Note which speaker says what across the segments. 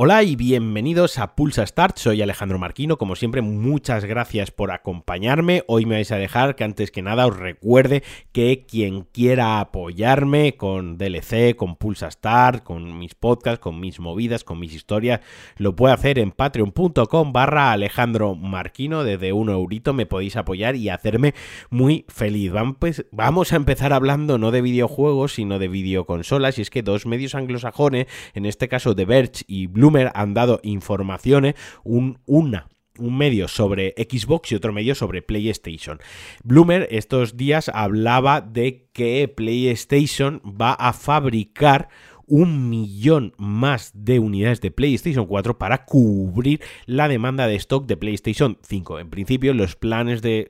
Speaker 1: Hola y bienvenidos a Pulsa Start, soy Alejandro Marquino, como siempre muchas gracias por acompañarme, hoy me vais a dejar que antes que nada os recuerde que quien quiera apoyarme con DLC, con Pulsa Start, con mis podcasts, con mis movidas, con mis historias, lo puede hacer en patreon.com barra Alejandro Marquino, desde un eurito me podéis apoyar y hacerme muy feliz. Pues, vamos a empezar hablando no de videojuegos, sino de videoconsolas, y es que dos medios anglosajones, en este caso The Verge y Blue han dado informaciones, un, una un medio sobre Xbox y otro medio sobre PlayStation. Bloomer estos días hablaba de que PlayStation va a fabricar un millón más de unidades de PlayStation 4 para cubrir la demanda de stock de PlayStation 5. En principio, los planes de,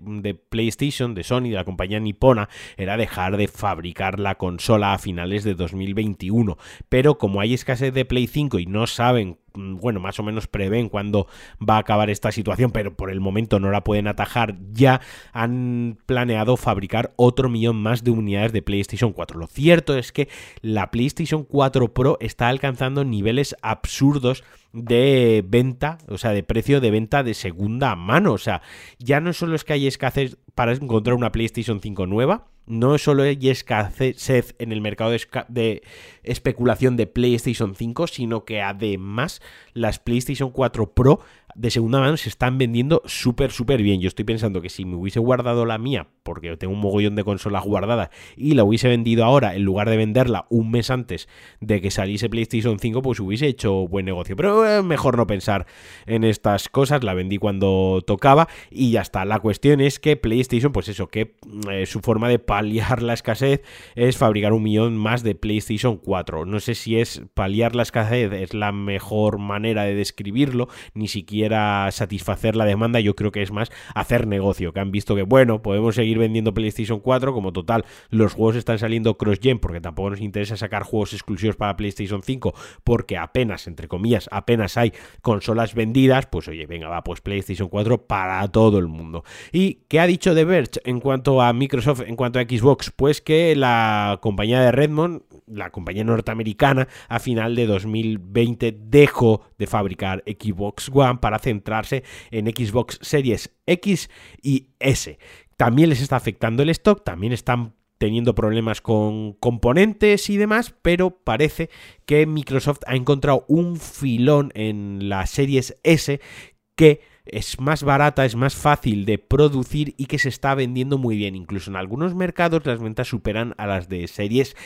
Speaker 1: PlayStation, de Sony, de la compañía nipona, era dejar de fabricar la consola a finales de 2021. Pero como hay escasez de Play 5 y no saben bueno, más o menos prevén cuándo va a acabar esta situación, pero por el momento no la pueden atajar, ya han planeado fabricar otro millón más de unidades de PlayStation 4. Lo cierto es que la PlayStation 4 Pro está alcanzando niveles absurdos de venta, o sea, de precio de venta de segunda mano. O sea, ya no solo es que hay escasez para encontrar una PlayStation 5 nueva, no solo hay escasez en el mercado de, especulación de PlayStation 5, sino que además las PlayStation 4 Pro de segunda mano se están vendiendo súper, súper bien. Yo estoy pensando que si me hubiese guardado la mía, porque tengo un mogollón de consolas guardadas, y la hubiese vendido ahora, en lugar de venderla un mes antes de que saliese PlayStation 5, pues hubiese hecho buen negocio. Pero eh, mejor no pensar en estas cosas, la vendí cuando tocaba y ya está. La cuestión es que PlayStation, pues eso, que eh, su forma de paliar la escasez es fabricar un millón más de PlayStation 4. No sé si es paliar la escasez, es la mejor manera de describirlo, ni siquiera satisfacer la demanda, yo creo que es más hacer negocio, que han visto que, bueno, podemos seguir vendiendo PlayStation 4, como total, los juegos están saliendo cross-gen, porque tampoco nos interesa sacar juegos exclusivos para PlayStation 5, porque apenas, entre comillas, apenas hay consolas vendidas, pues oye, venga, va, pues PlayStation 4 para todo el mundo. ¿Y qué ha dicho The Verge en cuanto a Microsoft, en cuanto a Xbox? Pues que la compañía de Redmond, la compañía norteamericana, a final de 2020 dejó de fabricar Xbox One para centrarse en Xbox Series X y S. También les está afectando el stock, también están teniendo problemas con componentes y demás, pero parece que Microsoft ha encontrado un filón en las series S que es más barata, es más fácil de producir y que se está vendiendo muy bien. Incluso en algunos mercados las ventas superan a las de series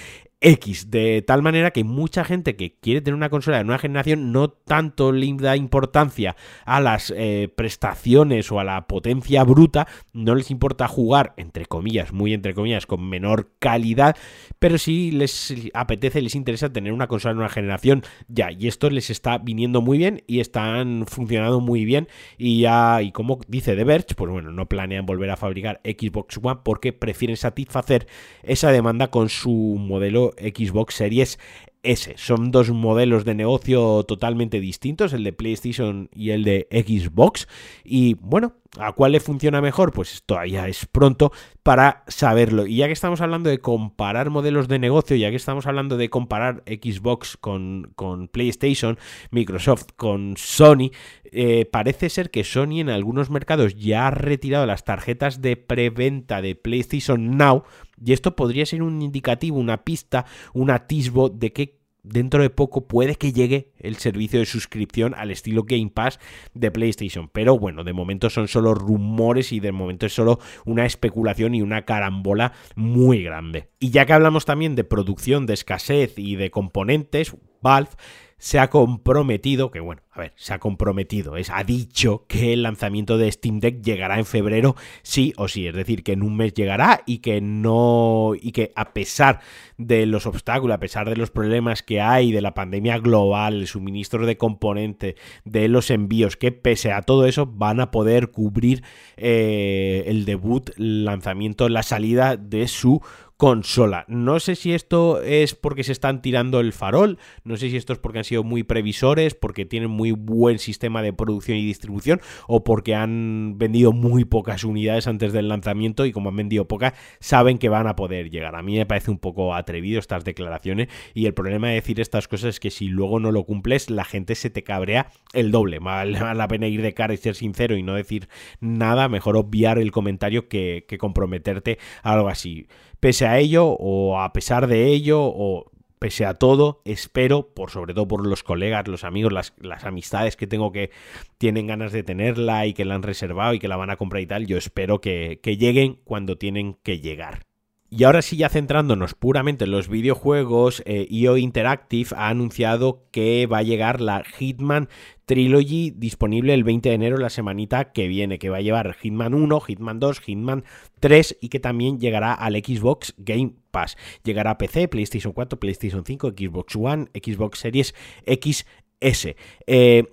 Speaker 1: X, de tal manera que mucha gente que quiere tener una consola de nueva generación no tanto le da importancia a las eh, prestaciones o a la potencia bruta, no les importa jugar, entre comillas, muy entre comillas, con menor calidad, pero sí les apetece, les interesa tener una consola de nueva generación ya, y esto les está viniendo muy bien y están funcionando muy bien. Y ya, y como dice The Verge, pues bueno, no planean volver a fabricar Xbox One porque prefieren satisfacer esa demanda con su modelo Xbox Series S. Son dos modelos de negocio totalmente distintos, el de PlayStation y el de Xbox. Y bueno, ¿a cuál le funciona mejor? Pues todavía es pronto para saberlo. Y ya que estamos hablando de comparar modelos de negocio, ya que estamos hablando de comparar Xbox con, con PlayStation, Microsoft con Sony, eh, parece ser que Sony en algunos mercados ya ha retirado las tarjetas de preventa de PlayStation Now y esto podría ser un indicativo, una pista, un atisbo de que dentro de poco puede que llegue el servicio de suscripción al estilo Game Pass de PlayStation. Pero bueno, de momento son solo rumores y de momento es solo una especulación y una carambola muy grande. Y ya que hablamos también de producción, de escasez y de componentes, Valve se ha comprometido, que bueno, a ver, se ha comprometido, es, ha dicho que el lanzamiento de Steam Deck llegará en febrero, sí o sí, es decir, que en un mes llegará y que no, y que a pesar de los obstáculos, a pesar de los problemas que hay, de la pandemia global, el suministro de componentes, de los envíos, que pese a todo eso van a poder cubrir eh, el debut, el lanzamiento, la salida de su consola. No sé si esto es porque se están tirando el farol, no sé si esto es porque han sido muy previsores, porque tienen muy muy buen sistema de producción y distribución o porque han vendido muy pocas unidades antes del lanzamiento y como han vendido pocas saben que van a poder llegar. A mí me parece un poco atrevido estas declaraciones y el problema de decir estas cosas es que si luego no lo cumples la gente se te cabrea el doble. Vale la pena ir de cara y ser sincero y no decir nada, mejor obviar el comentario que, que comprometerte a algo así. Pese a ello o a pesar de ello o pese a todo, espero, por sobre todo por los colegas, los amigos, las, amistades que tengo que tienen ganas de tenerla y que la han reservado y que la van a comprar y tal, yo espero que, lleguen cuando tienen que llegar. Y ahora sí, ya centrándonos puramente en los videojuegos, IO eh, e Interactive ha anunciado que va a llegar la Hitman Trilogy disponible el 20 de enero, la semanita que viene, que va a llevar Hitman 1, Hitman 2, Hitman 3 y que también llegará al Xbox Game Pass. Llegará a PC, PlayStation 4, PlayStation 5, Xbox One, Xbox Series XS. Eh,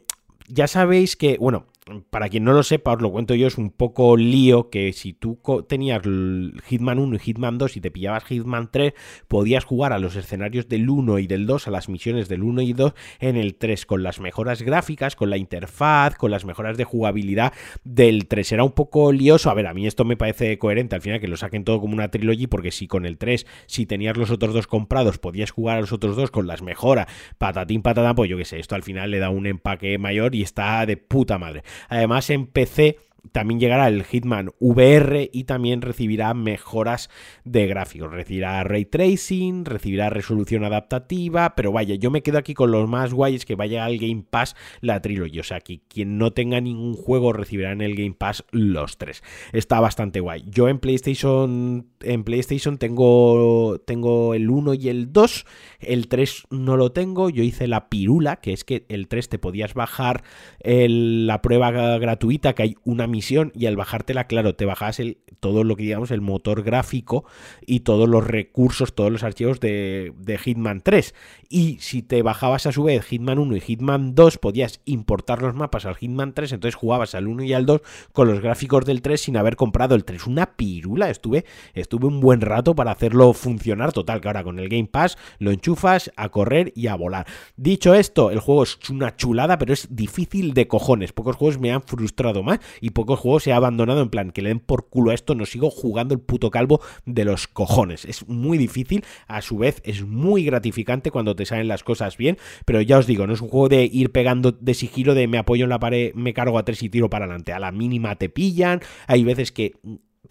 Speaker 1: ya sabéis que, bueno, para quien no lo sepa, os lo cuento yo, es un poco lío que si tú tenías Hitman 1 y Hitman 2 y te pillabas Hitman 3, podías jugar a los escenarios del 1 y del 2, a las misiones del 1 y 2 en el 3, con las mejoras gráficas, con la interfaz, con las mejoras de jugabilidad del 3. Era un poco lioso. A ver, a mí esto me parece coherente al final que lo saquen todo como una trilogy, porque si con el 3, si tenías los otros dos comprados, podías jugar a los otros dos con las mejoras, patatín, patatán, pues yo qué sé, esto al final le da un empaque mayor y está de puta madre. Además en PC también llegará el Hitman VR y también recibirá mejoras de gráficos. Recibirá ray tracing, recibirá resolución adaptativa, pero vaya, yo me quedo aquí con los más guays que vaya al Game Pass la trilogía. O sea, que quien no tenga ningún juego recibirá en el Game Pass los tres. Está bastante guay. Yo en PlayStation, en PlayStation tengo, tengo el 1 y el 2. El 3 no lo tengo. Yo hice la pirula, que es que el 3 te podías bajar la prueba gratuita, que hay una misión y al bajártela, claro, te bajas el, todo lo que digamos el motor gráfico y todos los recursos, todos los archivos de, Hitman 3. Y si te bajabas a su vez Hitman 1 y Hitman 2, podías importar los mapas al Hitman 3, entonces jugabas al 1 y al 2 con los gráficos del 3 sin haber comprado el 3. Una pirula, estuve, estuve un buen rato para hacerlo funcionar total, que ahora con el Game Pass lo enchufas a correr y a volar. Dicho esto, el juego es una chulada, pero es difícil de cojones. Pocos juegos me han frustrado más y pocos juegos se ha abandonado en plan que le den por culo a esto, no sigo jugando el puto calvo de los cojones. Es muy difícil, a su vez es muy gratificante cuando te salen las cosas bien, pero ya os digo, no es un juego de ir pegando de sigilo de me apoyo en la pared, me cargo a tres y tiro para adelante. A la mínima te pillan, hay veces que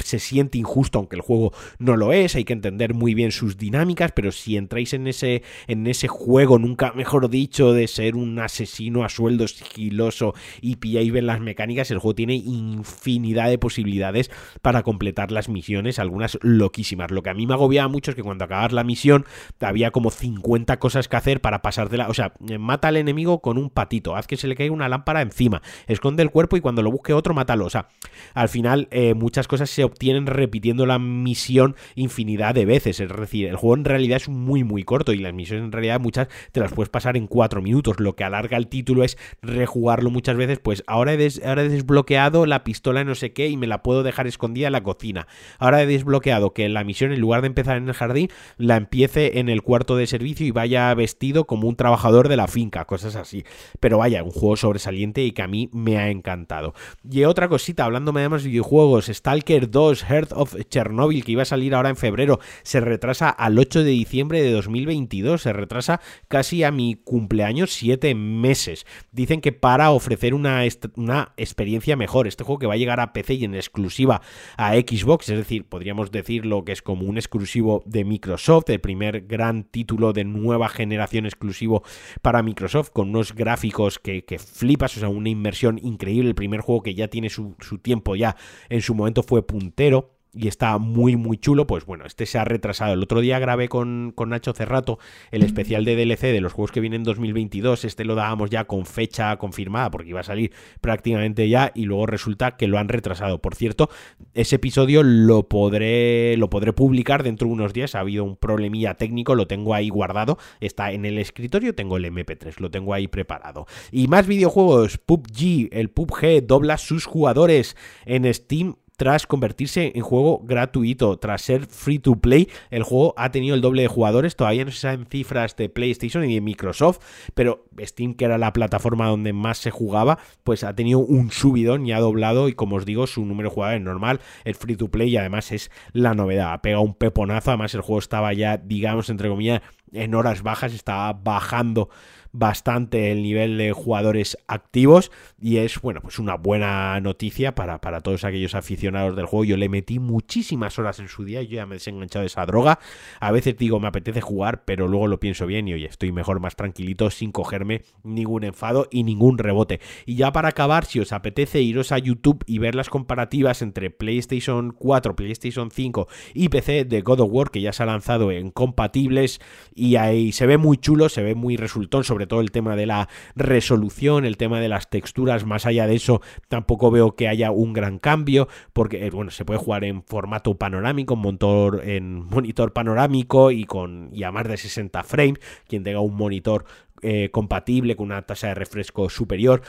Speaker 1: se siente injusto, aunque el juego no lo es, hay que entender muy bien sus dinámicas, pero si entráis en ese, en ese juego, nunca mejor dicho, de ser un asesino a sueldo sigiloso y pilláis bien las mecánicas, el juego tiene infinidad de posibilidades para completar las misiones, algunas loquísimas. Lo que a mí me agobiaba mucho es que cuando acabas la misión había como 50 cosas que hacer para pasártela, o sea, mata al enemigo con un patito, haz que se le caiga una lámpara encima, esconde el cuerpo y cuando lo busque otro, mátalo, o sea, al final eh, muchas cosas se obtienen repitiendo la misión infinidad de veces. Es decir, el juego en realidad es muy muy corto y las misiones en realidad muchas te las puedes pasar en cuatro minutos. Lo que alarga el título es rejugarlo muchas veces. Pues ahora he, ahora desbloqueado la pistola no sé qué y me la puedo dejar escondida en la cocina. Ahora he desbloqueado que la misión en lugar de empezar en el jardín la empiece en el cuarto de servicio y vaya vestido como un trabajador de la finca, cosas así. Pero vaya, un juego sobresaliente y que a mí me ha encantado. Y otra cosita, hablándome de más videojuegos, Stalker 2, Heart of Chernobyl, que iba a salir ahora en febrero, se retrasa al 8 de diciembre de 2022, se retrasa casi a mi cumpleaños 7 meses. Dicen que para ofrecer una, una experiencia mejor, este juego que va a llegar a PC y en exclusiva a Xbox, es decir, podríamos decir lo que es como un exclusivo de Microsoft, el primer gran título de nueva generación exclusivo para Microsoft, con unos gráficos que, flipas, o sea, una inmersión increíble, el primer juego que ya tiene su, su tiempo ya en su momento fue puntero y está muy muy chulo, pues bueno, este se ha retrasado. El otro día grabé con, con, Nacho Cerrato el especial de DLC de los juegos que vienen en 2022, este lo dábamos ya con fecha confirmada porque iba a salir prácticamente ya y luego resulta que lo han retrasado. Por cierto, ese episodio lo podré lo podré publicar dentro de unos días, ha habido un problemilla técnico, lo tengo ahí guardado, está en el escritorio, tengo el MP3, lo tengo ahí preparado. Y más videojuegos, PUBG, el PUBG dobla sus jugadores en Steam tras convertirse en juego gratuito, tras ser free to play. El juego ha tenido el doble de jugadores, todavía no se saben cifras de PlayStation y de Microsoft, pero Steam, que era la plataforma donde más se jugaba, pues ha tenido un subidón y ha doblado y como os digo, su número de jugadores normal, el free to play y además es la novedad. Ha pegado un peponazo, además el juego estaba ya, digamos, entre comillas, en horas bajas, estaba bajando bastante el nivel de jugadores activos y es, bueno, pues una buena noticia para, para todos aquellos aficionados del juego. Yo le metí muchísimas horas en su día, yo ya me he desenganchado de esa droga. A veces digo, me apetece jugar, pero luego lo pienso bien y oye, estoy mejor, más tranquilito, sin cogerme ningún enfado y ningún rebote. Y ya para acabar, si os apetece iros a YouTube y ver las comparativas entre PlayStation 4, PlayStation 5 y PC de God of War, que ya se ha lanzado en compatibles y ahí se ve muy chulo, se ve muy resultón, sobre todo el tema de la resolución, el tema de las texturas, más allá de eso tampoco veo que haya un gran cambio, porque eh, bueno, se puede jugar en formato panorámico, en monitor, en monitor panorámico y con y a más de 60 frames, quien tenga un monitor eh, compatible con una tasa de refresco superior.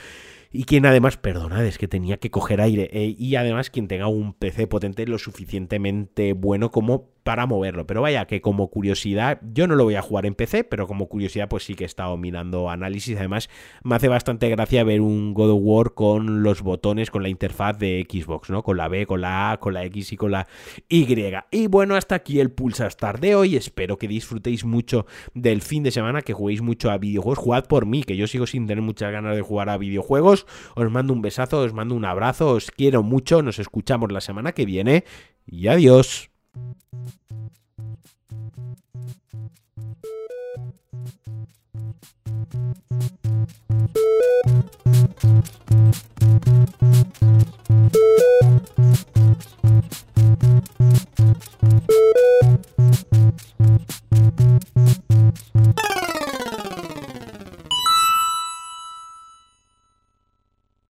Speaker 1: Y quien además, perdonad, es que tenía que coger aire, eh, y además quien tenga un PC potente lo suficientemente bueno como para moverlo. Pero vaya, que como curiosidad, yo no lo voy a jugar en PC, pero como curiosidad, pues sí que he estado mirando análisis. Además, me hace bastante gracia ver un God of War con los botones, con la interfaz de Xbox, ¿no? Con la B, con la A, con la X y con la Y. Y bueno, hasta aquí el Pulsa Star de hoy. Espero que disfrutéis mucho del fin de semana, que juguéis mucho a videojuegos. Jugad por mí, que yo sigo sin tener muchas ganas de jugar a videojuegos. Os mando un besazo, os mando un abrazo, os quiero mucho. Nos escuchamos la semana que viene y adiós. Thank you.